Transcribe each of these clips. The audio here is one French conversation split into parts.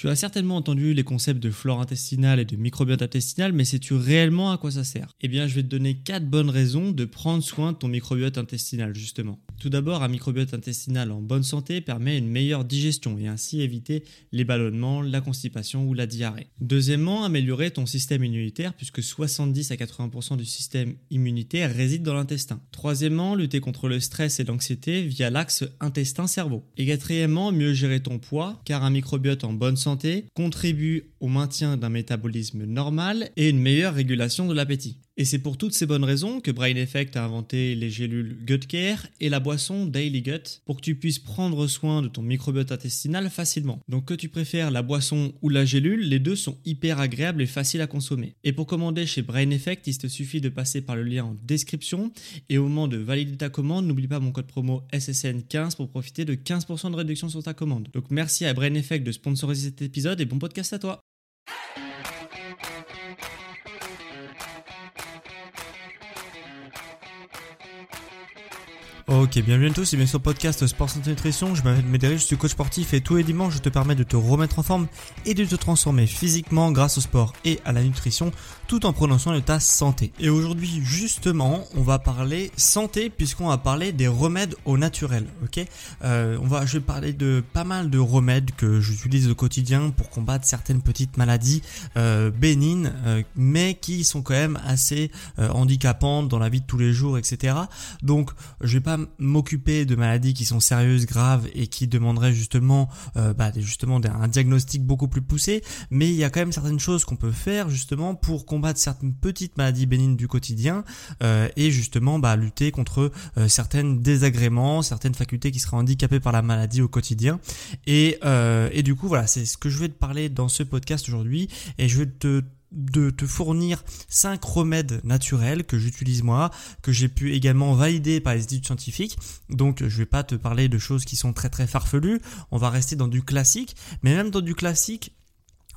Tu as certainement entendu les concepts de flore intestinale et de microbiote intestinal, mais sais-tu réellement à quoi ça sert? Eh bien, je vais te donner 4 bonnes raisons de prendre soin de ton microbiote intestinal, justement. Tout d'abord, un microbiote intestinal en bonne santé permet une meilleure digestion et ainsi éviter les ballonnements, la constipation ou la diarrhée. Deuxièmement, améliorer ton système immunitaire puisque 70 à 80% du système immunitaire réside dans l'intestin. Troisièmement, lutter contre le stress et l'anxiété via l'axe intestin-cerveau. Et quatrièmement, mieux gérer ton poids car un microbiote en bonne santé contribue au maintien d'un métabolisme normal et une meilleure régulation de l'appétit. Et c'est pour toutes ces bonnes raisons que Brain Effect a inventé les gélules Gut Care et la boisson Daily Gut pour que tu puisses prendre soin de ton microbiote intestinal facilement. Donc que tu préfères la boisson ou la gélule, les deux sont hyper agréables et faciles à consommer. Et pour commander chez Brain Effect, il te suffit de passer par le lien en description et au moment de valider ta commande, n'oublie pas mon code promo SSN15 pour profiter de 15% de réduction sur ta commande. Donc merci à Brain Effect de sponsoriser cet épisode et bon podcast à toi. Ok, bienvenue à tous et bien sûr podcast Sport Santé Nutrition. Je m'appelle Médéric, je suis coach sportif et tous les dimanches je te permets de te remettre en forme et de te transformer physiquement grâce au sport et à la nutrition tout en prenant soin de ta santé. Et aujourd'hui justement on va parler santé puisqu'on va parler des remèdes au naturel. Ok, euh, on va, je vais parler de pas mal de remèdes que j'utilise au quotidien pour combattre certaines petites maladies euh, bénignes euh, mais qui sont quand même assez euh, handicapantes dans la vie de tous les jours, etc. Donc je vais pas m'occuper de maladies qui sont sérieuses, graves et qui demanderaient justement, euh, bah, justement un diagnostic beaucoup plus poussé, mais il y a quand même certaines choses qu'on peut faire justement pour combattre certaines petites maladies bénignes du quotidien euh, et justement bah, lutter contre euh, certaines désagréments, certaines facultés qui seraient handicapées par la maladie au quotidien. Et, et du coup voilà, c'est ce que je vais te parler dans ce podcast aujourd'hui et je vais te de te fournir 5 remèdes naturels que j'utilise moi, que j'ai pu également valider par les études scientifiques. Donc je vais pas te parler de choses qui sont très très farfelues, on va rester dans du classique, mais même dans du classique,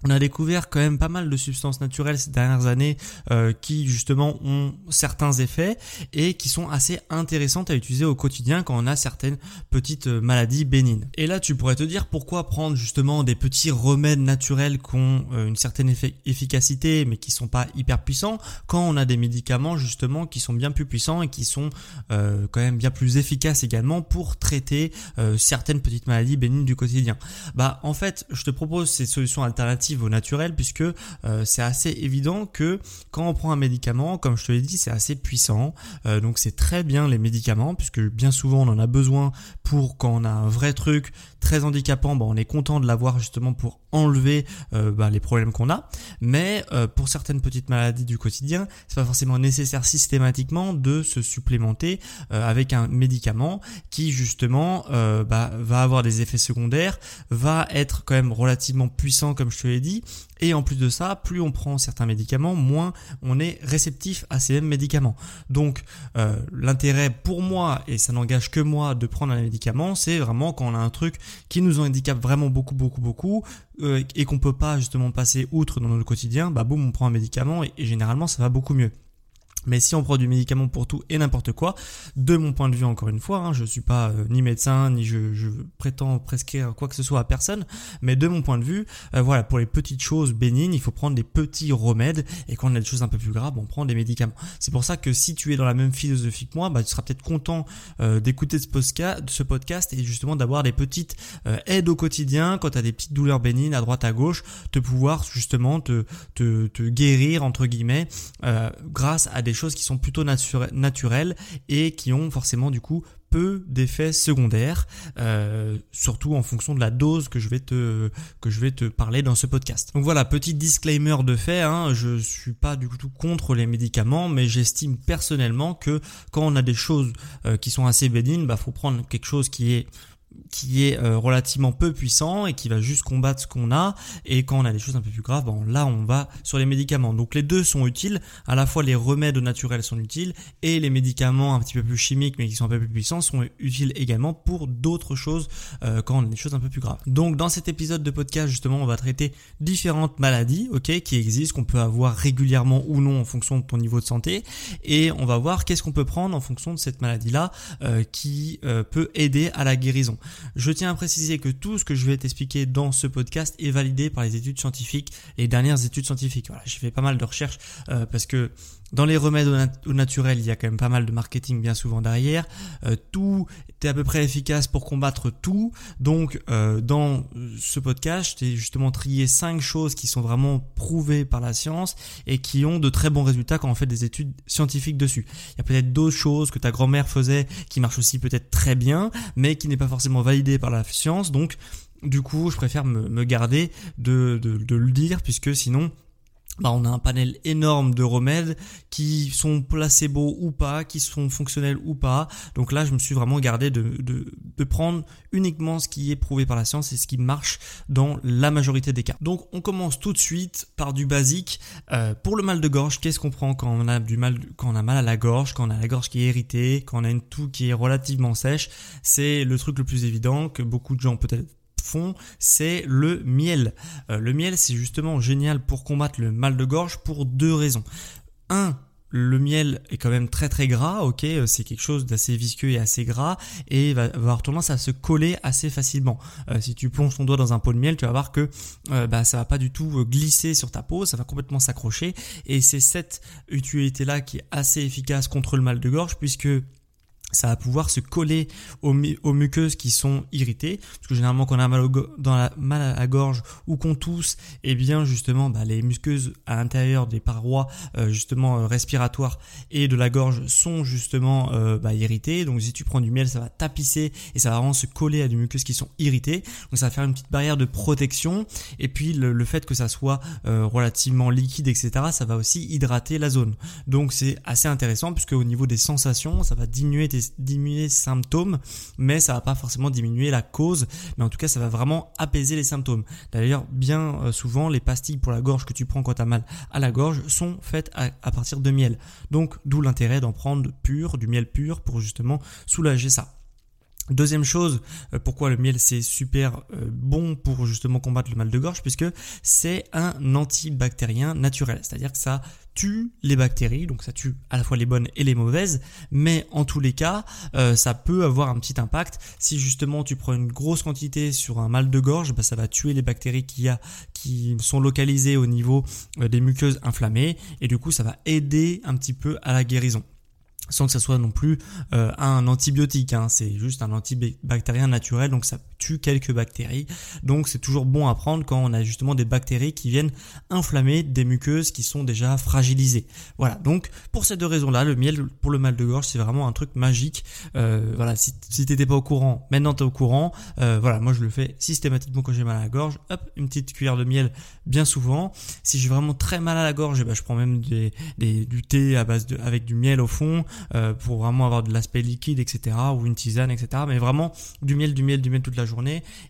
on a découvert quand même pas mal de substances naturelles ces dernières années euh, qui justement ont certains effets et qui sont assez intéressantes à utiliser au quotidien quand on a certaines petites euh, maladies bénignes. Et là tu pourrais te dire pourquoi prendre justement des petits remèdes naturels qui ont euh, une certaine efficacité mais qui sont pas hyper puissants quand on a des médicaments justement qui sont bien plus puissants et qui sont quand même bien plus efficaces également pour traiter certaines petites maladies bénignes du quotidien. Bah en fait je te propose ces solutions alternatives au naturel puisque euh, c'est assez évident que quand on prend un médicament, comme je te l'ai dit, c'est assez puissant. Euh, donc c'est très bien les médicaments puisque bien souvent on en a besoin pour quand on a un vrai truc très handicapant, bah, on est content de l'avoir justement pour enlever euh, bah, les problèmes qu'on a. Mais pour certaines petites maladies du quotidien, c'est pas forcément nécessaire systématiquement de se supplémenter avec un médicament qui justement bah, va avoir des effets secondaires, va être quand même relativement puissant comme je te l'ai dit. Et en plus de ça, plus on prend certains médicaments, moins on est réceptif à ces mêmes médicaments. Donc euh, l'intérêt pour moi, et ça n'engage que moi de prendre un médicament, c'est vraiment quand on a un truc qui nous handicape vraiment beaucoup, beaucoup, beaucoup, euh, et qu'on peut pas justement passer outre dans notre quotidien, bah boum, on prend un médicament et généralement ça va beaucoup mieux. Mais si on prend du médicament pour tout et n'importe quoi, de mon point de vue encore une fois, hein, je suis pas euh, ni médecin ni je, prétends prescrire quoi que ce soit à personne, mais de mon point de vue, euh, voilà, pour les petites choses bénignes, il faut prendre des petits remèdes et quand on a des choses un peu plus graves, on prend des médicaments. C'est pour ça que si tu es dans la même philosophie que moi, bah, tu seras peut-être content euh, d'écouter ce, ce podcast et justement d'avoir des petites aides au quotidien quand tu as des petites douleurs bénignes à droite à gauche, te pouvoir justement te, te, te guérir entre guillemets grâce à des choses qui sont plutôt naturelles et qui ont forcément du coup peu d'effets secondaires, euh, surtout en fonction de la dose que je vais te parler dans ce podcast. Donc voilà, petit disclaimer de fait, hein, je suis pas du tout contre les médicaments, mais j'estime personnellement que quand on a des choses euh, qui sont assez bénignes, bah faut prendre quelque chose qui est qui est euh, relativement peu puissant et qui va juste combattre ce qu'on a. Et quand on a des choses un peu plus graves bon là on va sur les médicaments. Donc les deux sont utiles. À la fois les remèdes naturels sont utiles et les médicaments un petit peu plus chimiques mais qui sont un peu plus puissants sont utiles également pour d'autres choses euh, quand on a des choses un peu plus graves. Donc dans cet épisode de podcast justement on va traiter différentes maladies ok qui existent qu'on peut avoir régulièrement ou non en fonction de ton niveau de santé. Et on va voir qu'est-ce qu'on peut prendre en fonction de cette maladie là euh, qui peut aider à la guérison Je tiens à préciser que tout ce que je vais t'expliquer dans ce podcast est validé par les études scientifiques, les dernières études scientifiques. Voilà, j'ai fait pas mal de recherches euh, parce que dans les remèdes au, naturel, il y a quand même pas mal de marketing bien souvent derrière. Euh, tout à peu près efficace pour combattre tout. Donc euh, dans ce podcast, j'ai justement trié cinq choses qui sont vraiment prouvées par la science et qui ont de très bons résultats quand on fait des études scientifiques dessus. Il y a peut-être d'autres choses que ta grand-mère faisait qui marchent aussi peut-être très bien, mais qui n'est pas forcément validé par la science. Donc du coup, je préfère me, garder de, de le dire puisque sinon bah, on a un panel énorme de remèdes qui sont placebo ou pas, qui sont fonctionnels ou pas. Donc là, je me suis vraiment gardé de, de, prendre uniquement ce qui est prouvé par la science et ce qui marche dans la majorité des cas. Donc on commence tout de suite par du basique. Euh, pour le mal de gorge, qu'est-ce qu'on prend quand on a du mal, quand on a mal à la gorge, quand on a la gorge qui est irritée, quand on a une toux qui est relativement sèche? C'est le truc le plus évident que beaucoup de gens peut-être font, c'est le miel. Euh, le miel, c'est justement génial pour combattre le mal de gorge pour deux raisons. Un, le miel est quand même très très gras, ok, euh, c'est quelque chose d'assez visqueux et assez gras et va, avoir tendance à se coller assez facilement. Euh, si tu plonges ton doigt dans un pot de miel, tu vas voir que bah, ça va pas du tout glisser sur ta peau, ça va complètement s'accrocher et c'est cette utilité là qui est assez efficace contre le mal de gorge puisque ça va pouvoir se coller aux, muqueuses qui sont irritées. Parce que généralement quand on a mal, dans la, mal à la gorge ou qu'on tousse et eh bien justement bah, les muqueuses à l'intérieur des parois euh, justement euh, respiratoires et de la gorge sont justement euh, bah, irritées. Donc si tu prends du miel ça va tapisser et ça va vraiment se coller à des muqueuses qui sont irritées. Donc ça va faire une petite barrière de protection. Et puis le, fait que ça soit relativement liquide etc ça va aussi hydrater la zone. Donc c'est assez intéressant puisque au niveau des sensations ça va diminuer tes diminuer les symptômes, mais ça va pas forcément diminuer la cause, mais en tout cas ça va vraiment apaiser les symptômes. D'ailleurs, bien euh, souvent, les pastilles pour la gorge que tu prends quand tu as mal à la gorge sont faites à, partir de miel. Donc, d'où l'intérêt d'en prendre pur, du miel pur, pour justement soulager ça. Deuxième chose, euh, pourquoi le miel c'est super euh, bon pour justement combattre le mal de gorge, puisque c'est un antibactérien naturel, c'est-à-dire que ça tue les bactéries, donc ça tue à la fois les bonnes et les mauvaises, mais en tous les cas, euh, ça peut avoir un petit impact. Si justement tu prends une grosse quantité sur un mal de gorge, bah, ça va tuer les bactéries qui, sont localisées au niveau des muqueuses inflammées, et du coup ça va aider un petit peu à la guérison sans que ça soit non plus euh, un antibiotique, hein. c'est juste un antibactérien naturel, donc ça quelques bactéries. Donc c'est toujours bon à prendre quand on a justement des bactéries qui viennent inflammer des muqueuses qui sont déjà fragilisées. Voilà, donc pour ces deux raisons-là, le miel pour le mal de gorge, c'est vraiment un truc magique. Euh, voilà, si, si t'étais pas au courant, maintenant t'es au courant. Euh, voilà, moi je le fais systématiquement quand j'ai mal à la gorge. Hop, une petite cuillère de miel bien souvent. Si j'ai vraiment très mal à la gorge, eh ben, je prends même des, du thé à base de, avec du miel au fond euh, pour vraiment avoir de l'aspect liquide, etc. ou une tisane, etc. Mais vraiment du miel, du miel, du miel toute la journée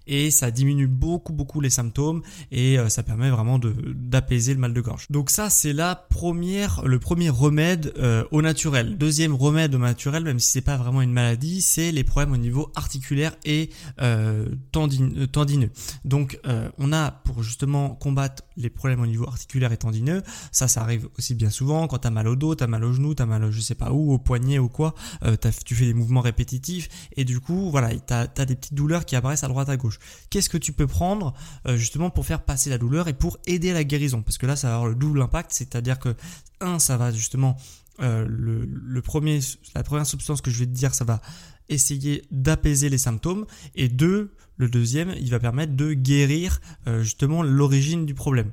et ça diminue beaucoup beaucoup les symptômes et euh, ça permet vraiment d'apaiser le mal de gorge. Donc ça c'est la première le premier remède euh, au naturel. Deuxième remède au naturel même si c'est pas vraiment une maladie, c'est les problèmes au niveau articulaire et euh, tendineux. Donc on a pour justement combattre les problèmes au niveau articulaire et tendineux, ça ça arrive aussi bien souvent quand t'as mal au dos, t'as mal au genou, t'as mal je sais pas où, au poignet ou quoi, tu fais des mouvements répétitifs et du coup voilà t'as as des petites douleurs qui apparaissent à droite à gauche. Qu'est-ce que tu peux prendre euh, justement pour faire passer la douleur et pour aider à la guérison? Parce que là, ça va avoir le double impact, c'est-à-dire que un, ça va justement euh, le, premier, la première substance que je vais te dire, ça va essayer d'apaiser les symptômes et deux, le deuxième, il va permettre de guérir euh, justement l'origine du problème.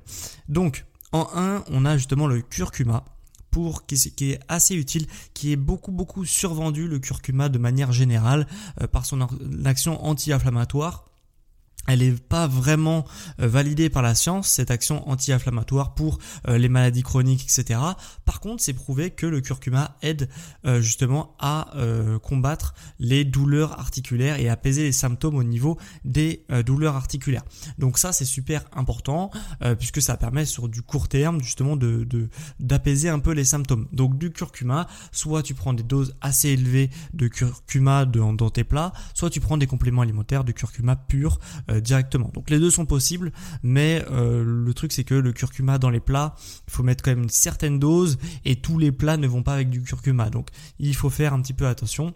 Donc en un, on a justement le curcuma pour qui, est assez utile, qui est beaucoup beaucoup survendu le curcuma de manière générale euh, par son action anti-inflammatoire elle n'est pas vraiment euh, validée par la science, cette action anti-inflammatoire pour euh, les maladies chroniques, etc. Par contre, c'est prouvé que le curcuma aide euh, justement à combattre les douleurs articulaires et apaiser les symptômes au niveau des douleurs articulaires. Donc ça, c'est super important puisque ça permet sur du court terme justement de d'apaiser un peu les symptômes. Donc du curcuma, soit tu prends des doses assez élevées de curcuma dans, tes plats, soit tu prends des compléments alimentaires de curcuma pur directement. Donc les deux sont possibles, mais euh, le truc c'est que le curcuma dans les plats, il faut mettre quand même une certaine dose et tous les plats ne vont pas avec du curcuma. Donc il faut faire un petit peu attention.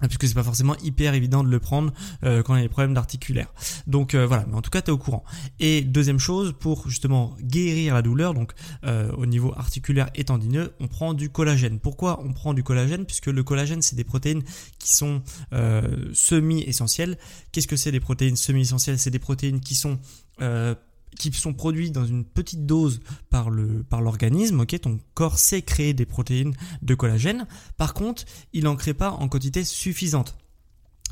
Ah, puisque c'est pas forcément hyper évident de le prendre euh, quand il y a des problèmes d'articulaire. Donc euh, voilà, mais en tout cas tu au courant. Et deuxième chose, pour justement guérir la douleur, donc euh, au niveau articulaire et tendineux, on prend du collagène. Pourquoi on prend du collagène? Puisque le collagène c'est des protéines qui sont semi-essentielles. Qu'est-ce que c'est des protéines semi-essentielles? C'est des protéines qui sont qui sont produits dans une petite dose par le par l'organisme, ok, ton corps sait créer des protéines de collagène. Par contre, il n'en crée pas en quantité suffisante.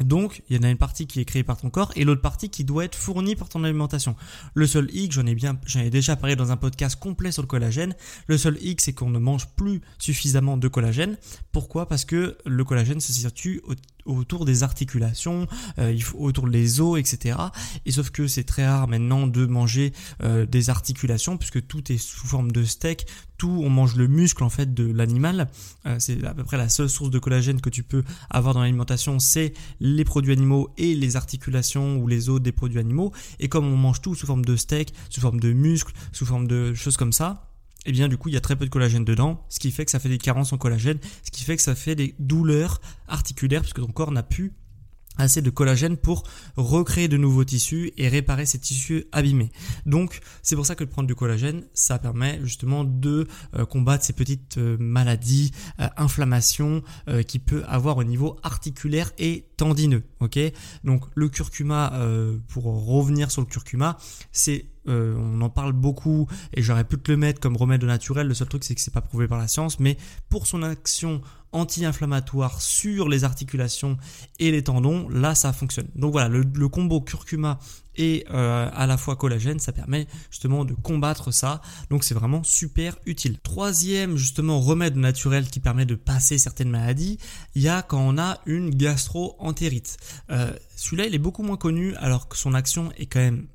Donc, il y en a une partie qui est créée par ton corps et l'autre partie qui doit être fournie par ton alimentation. Le seul hic, j'en ai bien, j'en ai déjà parlé dans un podcast complet sur le collagène. Le seul hic, c'est qu'on ne mange plus suffisamment de collagène. Pourquoi? Parce que le collagène se situe autour des articulations, euh, autour des os, etc. Et sauf que c'est très rare maintenant de manger euh, des articulations puisque tout est sous forme de steak, tout on mange le muscle en fait de l'animal. Euh, c'est à peu près la seule source de collagène que tu peux avoir dans l'alimentation, c'est les produits animaux et les articulations ou les os des produits animaux. Et comme on mange tout sous forme de steak, sous forme de muscle, sous forme de choses comme ça, et eh bien du coup il y a très peu de collagène dedans, ce qui fait que ça fait des carences en collagène, ce qui fait que ça fait des douleurs articulaires parce que ton corps n'a plus assez de collagène pour recréer de nouveaux tissus et réparer ces tissus abîmés. Donc c'est pour ça que de prendre du collagène, ça permet justement de euh, combattre ces petites euh, maladies, euh, inflammations qui peut avoir au niveau articulaire et tendineux. Ok, donc le curcuma, pour revenir sur le curcuma, c'est on en parle beaucoup et j'aurais pu te le mettre comme remède naturel. Le seul truc, c'est que c'est pas prouvé par la science, mais pour son action anti-inflammatoire sur les articulations et les tendons, là, ça fonctionne. Donc voilà, le, combo curcuma et euh, à la fois collagène, ça permet justement de combattre ça. Donc c'est vraiment super utile. Troisième justement remède naturel qui permet de passer certaines maladies, il y a quand on a une gastro-entérite. Euh, celui-là, il est beaucoup moins connu alors que son action est quand même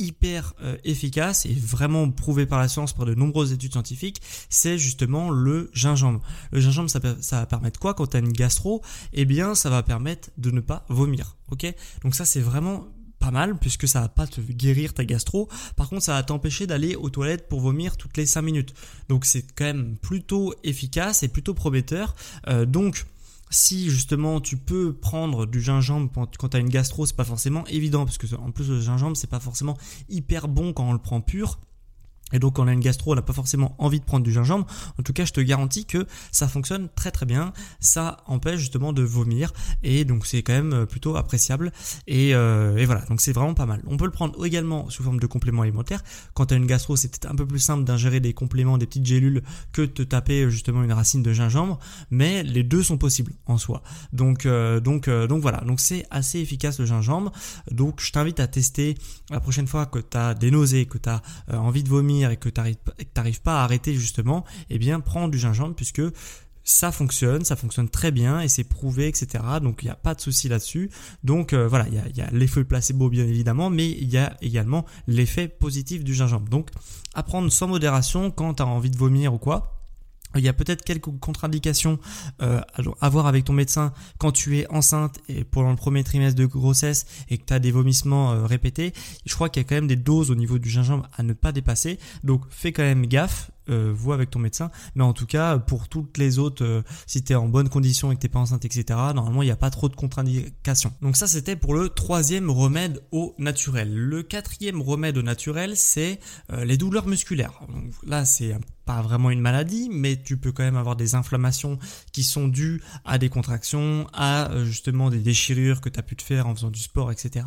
hyper euh, efficace et vraiment prouvé par la science par de nombreuses études scientifiques, c'est justement le gingembre. Le gingembre, ça, va permettre quoi quand tu as une gastro? Eh bien, ça va permettre de ne pas vomir. Ok? Donc ça, c'est vraiment pas mal puisque ça va pas te guérir ta gastro. Par contre, ça va t'empêcher d'aller aux toilettes pour vomir toutes les 5 minutes. Donc c'est quand même plutôt efficace et plutôt prometteur. Euh, donc si justement tu peux prendre du gingembre quand tu as une gastro, c'est pas forcément évident parce que en plus le gingembre c'est pas forcément hyper bon quand on le prend pur. Et donc quand on a une gastro, on n'a pas forcément envie de prendre du gingembre. En tout cas, je te garantis que ça fonctionne très très bien. Ça empêche justement de vomir et donc c'est quand même euh, plutôt appréciable. Et, euh, et voilà, donc c'est vraiment pas mal. On peut le prendre également sous forme de complément alimentaire. Quand tu as une gastro, c'est peut-être un peu plus simple d'ingérer des compléments, des petites gélules que de taper euh, justement une racine de gingembre, mais les deux sont possibles en soi. Donc donc voilà, donc c'est assez efficace le gingembre. Donc je t'invite à tester la prochaine fois que tu as des nausées, que tu as envie de vomir et que tu n'arrives pas à arrêter justement, eh bien prends du gingembre puisque ça fonctionne, ça fonctionne très bien et c'est prouvé, etc. Donc il n'y a pas de souci là-dessus. Donc euh, voilà, il y a, y a l'effet placebo bien évidemment, mais il y a également l'effet positif du gingembre. Donc à prendre sans modération quand tu as envie de vomir ou quoi. Il y a peut-être quelques contre-indications euh, à voir avec ton médecin quand tu es enceinte et pendant le premier trimestre de grossesse et que tu as des vomissements euh, répétés. Je crois qu'il y a quand même des doses au niveau du gingembre à ne pas dépasser. Donc fais quand même gaffe euh, avec ton médecin. Mais en tout cas, pour toutes les autres, euh, si tu es en bonne condition et que t'es pas enceinte, etc., normalement, il n'y a pas trop de contre-indications. Donc ça, c'était pour le troisième remède au naturel. Le quatrième remède au naturel, c'est euh, les douleurs musculaires. Donc, là, c'est pas vraiment une maladie, mais tu peux quand même avoir des inflammations qui sont dues à des contractions, à justement des déchirures que tu as pu te faire en faisant du sport, etc.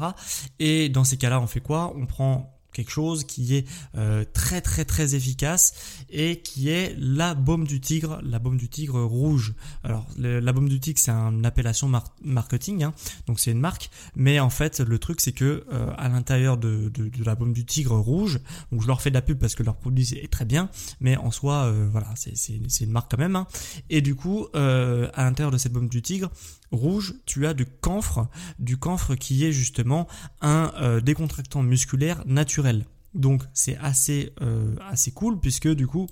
Et dans ces cas-là, on fait quoi? On prend quelque chose qui est euh, très très très efficace et qui est la baume du tigre, la baume du tigre rouge. Alors la baume du tigre c'est une appellation marketing, hein, donc c'est une marque, mais en fait le truc c'est que euh, à l'intérieur de, la baume du tigre rouge, donc je leur fais de la pub parce que leur produit est très bien, mais en soi euh, voilà c'est une marque quand même, hein. et du coup à l'intérieur de cette baume du tigre rouge, tu as du camphre, du camphre qui est justement un euh, décontractant musculaire naturel. Donc c'est assez, euh, assez cool puisque du coup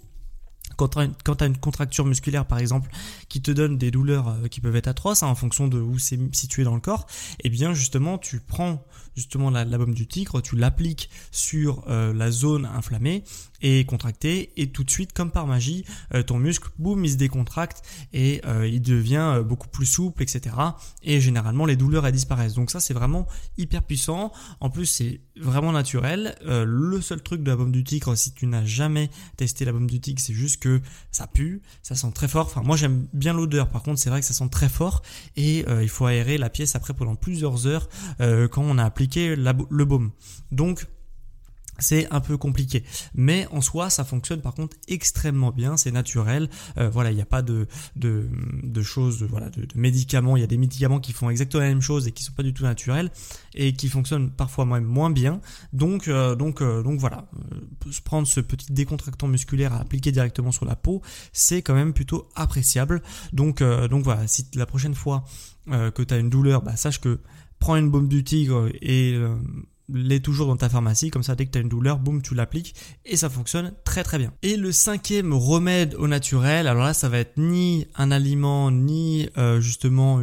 quand tu as, une contracture musculaire par exemple qui te donne des douleurs euh, qui peuvent être atroces hein, en fonction de où c'est situé dans le corps, eh bien justement tu prends justement la, la baume du tigre, tu l'appliques sur euh, la zone inflammée et contractée et tout de suite comme par magie euh, ton muscle boum il se décontracte et il devient beaucoup plus souple etc et généralement les douleurs elles disparaissent. Donc ça c'est vraiment hyper puissant. En plus c'est vraiment naturel le seul truc de la baume du tigre si tu n'as jamais testé la baume du tigre c'est juste que ça pue, ça sent très fort. Enfin, moi j'aime bien l'odeur. Par contre, c'est vrai que ça sent très fort et euh, il faut aérer la pièce après pendant plusieurs heures euh, quand on a appliqué le baume. Donc c'est un peu compliqué. Mais en soi, ça fonctionne par contre extrêmement bien, c'est naturel. Euh, voilà, il n'y a pas de, de, de choses, voilà, de, médicaments. Il y a des médicaments qui font exactement la même chose et qui sont pas du tout naturels et qui fonctionnent parfois même moins bien. Donc, euh, donc, euh, donc voilà, se prendre ce petit décontractant musculaire à appliquer directement sur la peau, c'est quand même plutôt appréciable. Donc, donc voilà, si la prochaine fois que tu as une douleur, bah, sache que prends une baume du tigre et l'est toujours dans ta pharmacie, comme ça dès que tu as une douleur, boum, tu l'appliques et ça fonctionne très très bien. Et le cinquième remède au naturel, alors là ça va être ni un aliment, ni euh, justement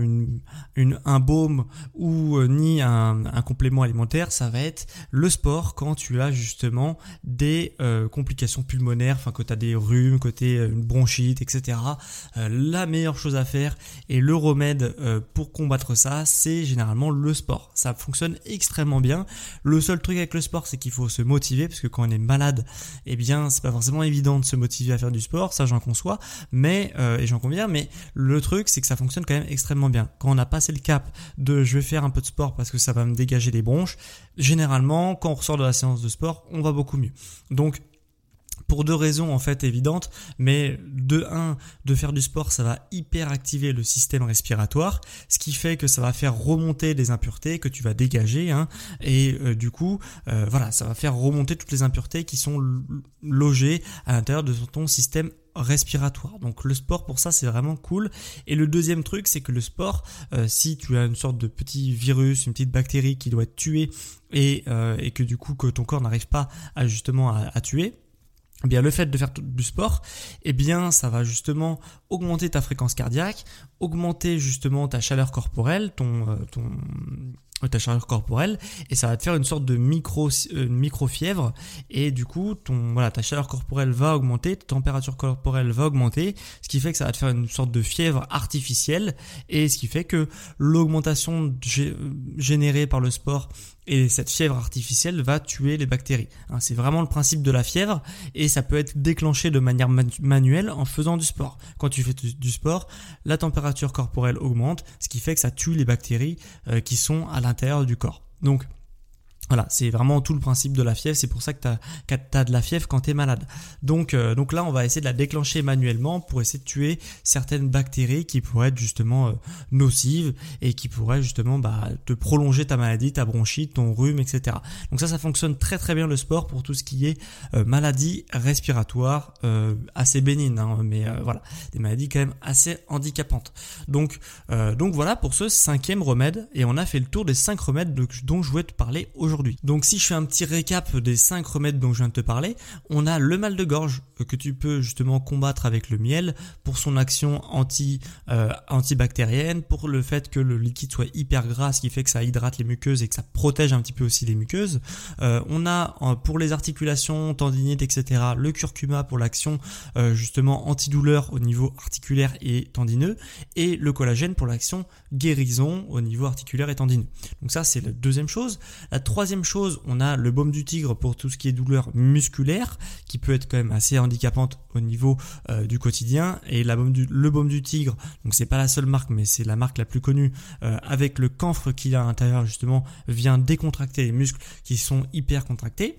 un baume ou euh, ni un, un, complément alimentaire, ça va être le sport quand tu as justement des euh, complications pulmonaires, enfin que tu as des rhumes, que tu une bronchite, etc. la meilleure chose à faire et le remède pour combattre ça, c'est généralement le sport. Ça fonctionne extrêmement bien. Le seul truc avec le sport, c'est qu'il faut se motiver parce que quand on est malade, eh bien, c'est pas forcément évident de se motiver à faire du sport. Ça, j'en conçois, mais euh, et j'en conviens. Mais le truc, c'est que ça fonctionne quand même extrêmement bien. Quand on a passé le cap de je vais faire un peu de sport parce que ça va me dégager des bronches, généralement, quand on ressort de la séance de sport, on va beaucoup mieux. Pour deux raisons en fait évidentes, mais de un, de faire du sport, ça va hyper activer le système respiratoire, ce qui fait que ça va faire remonter des impuretés que tu vas dégager, hein, et euh, du coup, euh, voilà, ça va faire remonter toutes les impuretés qui sont logées à l'intérieur de ton système respiratoire. Donc le sport pour ça c'est vraiment cool. Et le deuxième truc c'est que le sport, euh, si tu as une sorte de petit virus, une petite bactérie qui doit être tuée et, et que du coup que ton corps n'arrive pas à justement à tuer, eh bien le fait de faire du sport, eh bien ça va justement augmenter ta fréquence cardiaque, augmenter justement ta chaleur corporelle, ton, euh, ton ta chaleur corporelle et ça va te faire une sorte de micro euh, micro fièvre et du coup ton voilà ta chaleur corporelle va augmenter ta température corporelle va augmenter ce qui fait que ça va te faire une sorte de fièvre artificielle et ce qui fait que l'augmentation générée par le sport et cette fièvre artificielle va tuer les bactéries. Hein, c'est vraiment le principe de la fièvre et ça peut être déclenché de manière manuelle en faisant du sport. Quand tu fais du sport, la température corporelle augmente, ce qui fait que ça tue les bactéries euh, qui sont à l'intérieur du corps. Donc voilà, c'est vraiment tout le principe de la fièvre, c'est pour ça que tu as, de la fièvre quand tu es malade. Donc, euh, donc là, on va essayer de la déclencher manuellement pour essayer de tuer certaines bactéries qui pourraient être justement euh, nocives et qui pourraient justement bah, te prolonger ta maladie, ta bronchite, ton rhume, etc. Donc ça, ça fonctionne très très bien le sport pour tout ce qui est euh, maladie respiratoire assez bénigne, hein, mais voilà, des maladies quand même assez handicapantes. Donc, donc voilà pour ce cinquième remède et on a fait le tour des cinq remèdes dont je voulais te parler aujourd'hui. Donc si je fais un petit récap des 5 remèdes dont je viens de te parler, on a le mal de gorge euh, que tu peux justement combattre avec le miel pour son action anti euh, antibactérienne, pour le fait que le liquide soit hyper gras, ce qui fait que ça hydrate les muqueuses et que ça protège un petit peu aussi les muqueuses. Euh, on a pour les articulations, tendinites, etc. le curcuma pour l'action justement antidouleur au niveau articulaire et tendineux et le collagène pour l'action guérison au niveau articulaire et tendineux. Donc ça c'est la deuxième chose. La troisième chose, on a le baume du tigre pour tout ce qui est douleur musculaire, qui peut être quand même assez handicapante au niveau euh, du quotidien. Et la baume le baume du tigre, donc c'est pas la seule marque, mais c'est la marque la plus connue, euh, avec le camphre qu'il a à l'intérieur justement, vient décontracter les muscles qui sont hyper contractés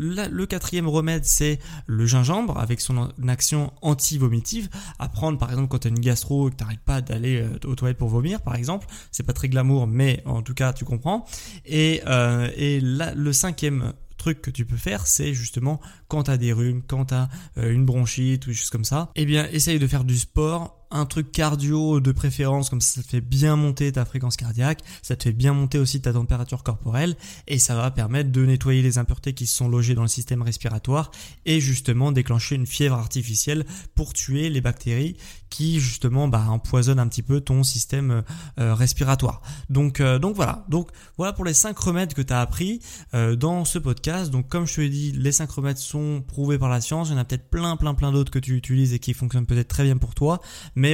le quatrième remède, c'est le gingembre avec son action anti-vomitive. À prendre par exemple quand tu as une gastro et que tu pas d'aller euh, aux toilettes pour vomir, par exemple. C'est pas très glamour, mais en tout cas, tu comprends. Et, euh, et le cinquième truc que tu peux faire, c'est justement quand tu as des rhumes, quand tu as euh, une bronchite ou des choses comme ça, eh bien, essaye de faire du sport un truc cardio de préférence, comme ça, ça te fait bien monter ta fréquence cardiaque, ça te fait bien monter aussi ta température corporelle, et ça va permettre de nettoyer les impuretés qui sont logées dans le système respiratoire, et justement déclencher une fièvre artificielle pour tuer les bactéries qui justement bah, empoisonnent un petit peu ton système euh, respiratoire. Donc, euh, donc voilà, donc voilà pour les 5 remèdes que tu as appris euh, dans ce podcast. Donc comme je te l'ai dit, les 5 remèdes sont prouvés par la science, il y en a peut-être plein plein plein d'autres que tu utilises et qui fonctionnent peut-être très bien pour toi,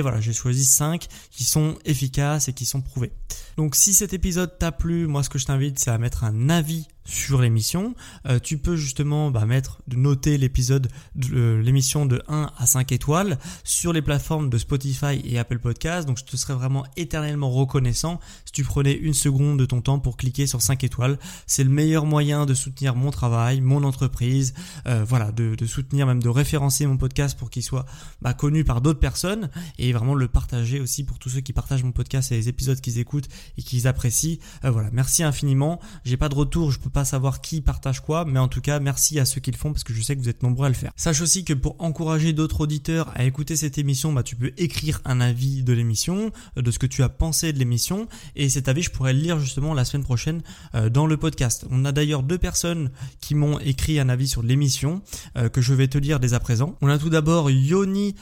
voilà, j'ai choisi 5 qui sont efficaces et qui sont prouvés. Donc si cet épisode t'a plu, moi ce que je t'invite c'est à mettre un avis sur l'émission. Euh, tu peux justement bah, mettre, noter l'épisode de l'émission de 1 à 5 étoiles sur les plateformes de Spotify et Apple Podcast. Donc je te serais vraiment éternellement reconnaissant si tu prenais une seconde de ton temps pour cliquer sur 5 étoiles. C'est le meilleur moyen de soutenir mon travail, mon entreprise, euh, voilà, de, de, soutenir même de référencer mon podcast pour qu'il soit bah, connu par d'autres personnes et vraiment le partager aussi pour tous ceux qui partagent mon podcast et les épisodes qu'ils écoutent et qu'ils apprécient. Euh, voilà, merci infiniment. J'ai pas de retour, je peux pas savoir qui partage quoi, mais en tout cas, merci à ceux qui le font parce que je sais que vous êtes nombreux à le faire. Sache aussi que pour encourager d'autres auditeurs à écouter cette émission, bah, tu peux écrire un avis de l'émission, euh, de ce que tu as pensé de l'émission, et cet avis, je pourrais le lire justement la semaine prochaine euh, dans le podcast. On a d'ailleurs deux personnes qui m'ont écrit un avis sur l'émission que je vais te lire dès à présent. On a tout d'abord Yoni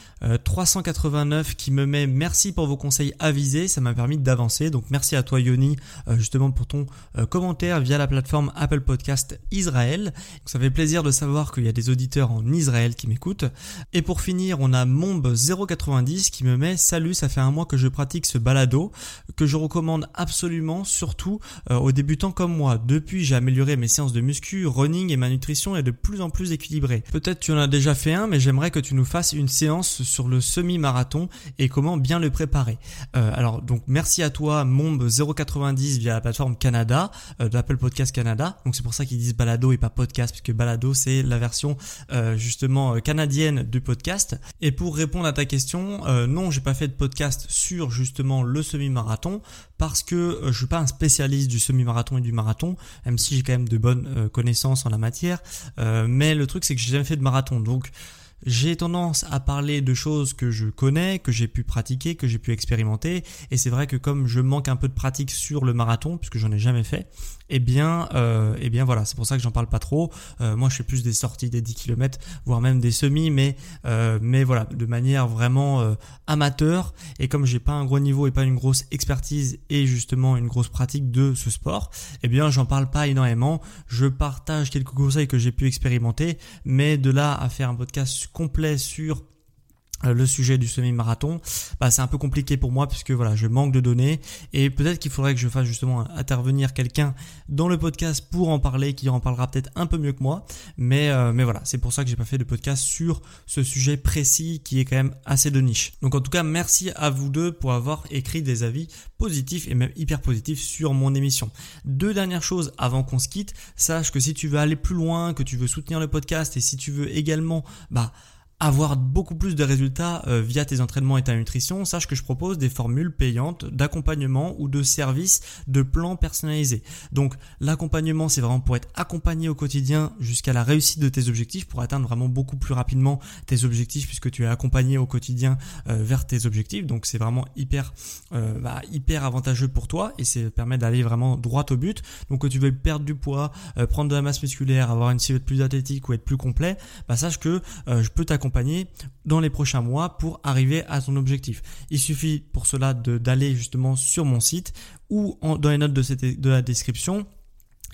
389 qui me met merci pour vos conseils avisés, ça m'a permis d'avancer. Donc merci à toi Yoni justement pour ton commentaire via la plateforme Apple Podcast Israël. Ça fait plaisir de savoir qu'il y a des auditeurs en Israël qui m'écoutent. Et pour finir, on a Momb090 qui me met Salut, ça fait un mois que je pratique ce balado, que je recommande absolument, surtout euh, aux débutants comme moi. Depuis, j'ai amélioré mes séances de muscu, running et ma nutrition est de plus en plus équilibrée. Peut-être tu en as déjà fait un, mais j'aimerais que tu nous fasses une séance sur le semi-marathon et comment bien le préparer. Euh, alors, donc merci à toi, Momb090 via la plateforme Canada, euh, d'Apple Podcast Canada. Donc c'est pour ça qu'ils disent balado et pas podcast, puisque balado c'est la version euh, justement euh, canadienne du podcast. Et pour répondre à ta question, euh, non, j'ai pas fait de podcast sur justement le semi-marathon parce que je suis pas un spécialiste du semi-marathon et du marathon, même si j'ai quand même de bonnes connaissances en la matière. mais le truc c'est que j'ai jamais fait de marathon, donc j'ai tendance à parler de choses que je connais, que j'ai pu pratiquer, que j'ai pu expérimenter. Et c'est vrai que comme je manque un peu de pratique sur le marathon, puisque j'en ai jamais fait, eh bien, euh, eh bien voilà, c'est pour ça que j'en parle pas trop. Euh, moi, je fais plus des sorties des 10 km, voire même des semis, mais euh, mais voilà, de manière vraiment euh, amateur. Et comme j'ai pas un gros niveau et pas une grosse expertise et justement une grosse pratique de ce sport, eh bien, j'en parle pas énormément. Je partage quelques conseils que j'ai pu expérimenter, mais de là à faire un podcast complet sur le sujet du semi-marathon, bah, c'est un peu compliqué pour moi puisque voilà, je manque de données et peut-être qu'il faudrait que je fasse justement intervenir quelqu'un dans le podcast pour en parler, qui en parlera peut-être un peu mieux que moi. Mais euh, mais voilà, c'est pour ça que j'ai pas fait de podcast sur ce sujet précis qui est quand même assez de niche. Donc en tout cas, merci à vous deux pour avoir écrit des avis positifs et même hyper positifs sur mon émission. Deux dernières choses avant qu'on se quitte, sache que si tu veux aller plus loin, que tu veux soutenir le podcast et si tu veux également bah avoir beaucoup plus de résultats euh, via tes entraînements et ta nutrition, sache que je propose des formules payantes d'accompagnement ou de services de plans personnalisés. Donc l'accompagnement, c'est vraiment pour être accompagné au quotidien jusqu'à la réussite de tes objectifs, pour atteindre vraiment beaucoup plus rapidement tes objectifs puisque tu es accompagné au quotidien euh, vers tes objectifs. Donc c'est vraiment hyper, euh, bah, hyper avantageux pour toi et ça permet d'aller vraiment droit au but. Donc que tu veux perdre du poids, prendre de la masse musculaire, avoir une silhouette plus athlétique ou être plus complet, bah, sache que je peux t'accompagner dans les prochains mois pour arriver à ton objectif. Il suffit pour cela d'aller justement sur mon site ou dans les notes de, cette, de la description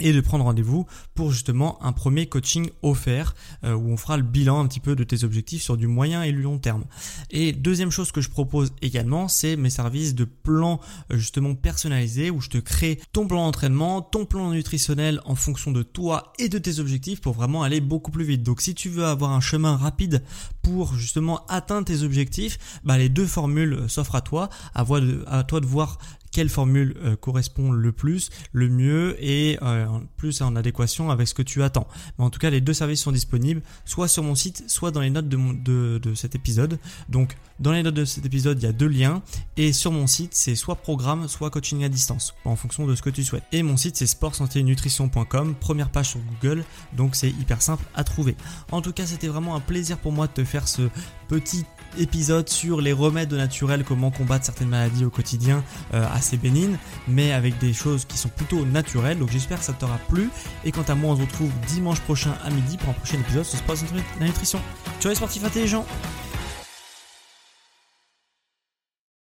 et de prendre rendez-vous pour justement un premier coaching offert euh, où on fera le bilan un petit peu de tes objectifs sur du moyen et du long terme. Et deuxième chose que je propose également, c'est mes services de plan euh, justement personnalisé où je te crée ton plan d'entraînement, ton plan nutritionnel en fonction de toi et de tes objectifs pour vraiment aller beaucoup plus vite. Donc si tu veux avoir un chemin rapide pour justement atteindre tes objectifs, bah les deux formules s'offrent à toi, à toi de voir quelle formule euh, correspond le plus, le mieux et euh, plus en adéquation avec ce que tu attends. Mais en tout cas, les deux services sont disponibles soit sur mon site, soit dans les notes de, cet épisode. Donc, dans les notes de cet épisode, il y a deux liens et sur mon site, c'est soit programme, soit coaching à distance, en fonction de ce que tu souhaites. Et mon site, c'est sportsanténutrition.com, première page sur Google, donc c'est hyper simple à trouver. En tout cas, c'était vraiment un plaisir pour moi de te faire ce petit épisode sur les remèdes naturels, comment combattre certaines maladies au quotidien euh, assez bénignes, mais avec des choses qui sont plutôt naturelles. Donc j'espère que ça t'aura plu. Et quant à moi, on se retrouve dimanche prochain à midi pour un prochain épisode sur Sport la nutrition. Ciao les sportifs intelligents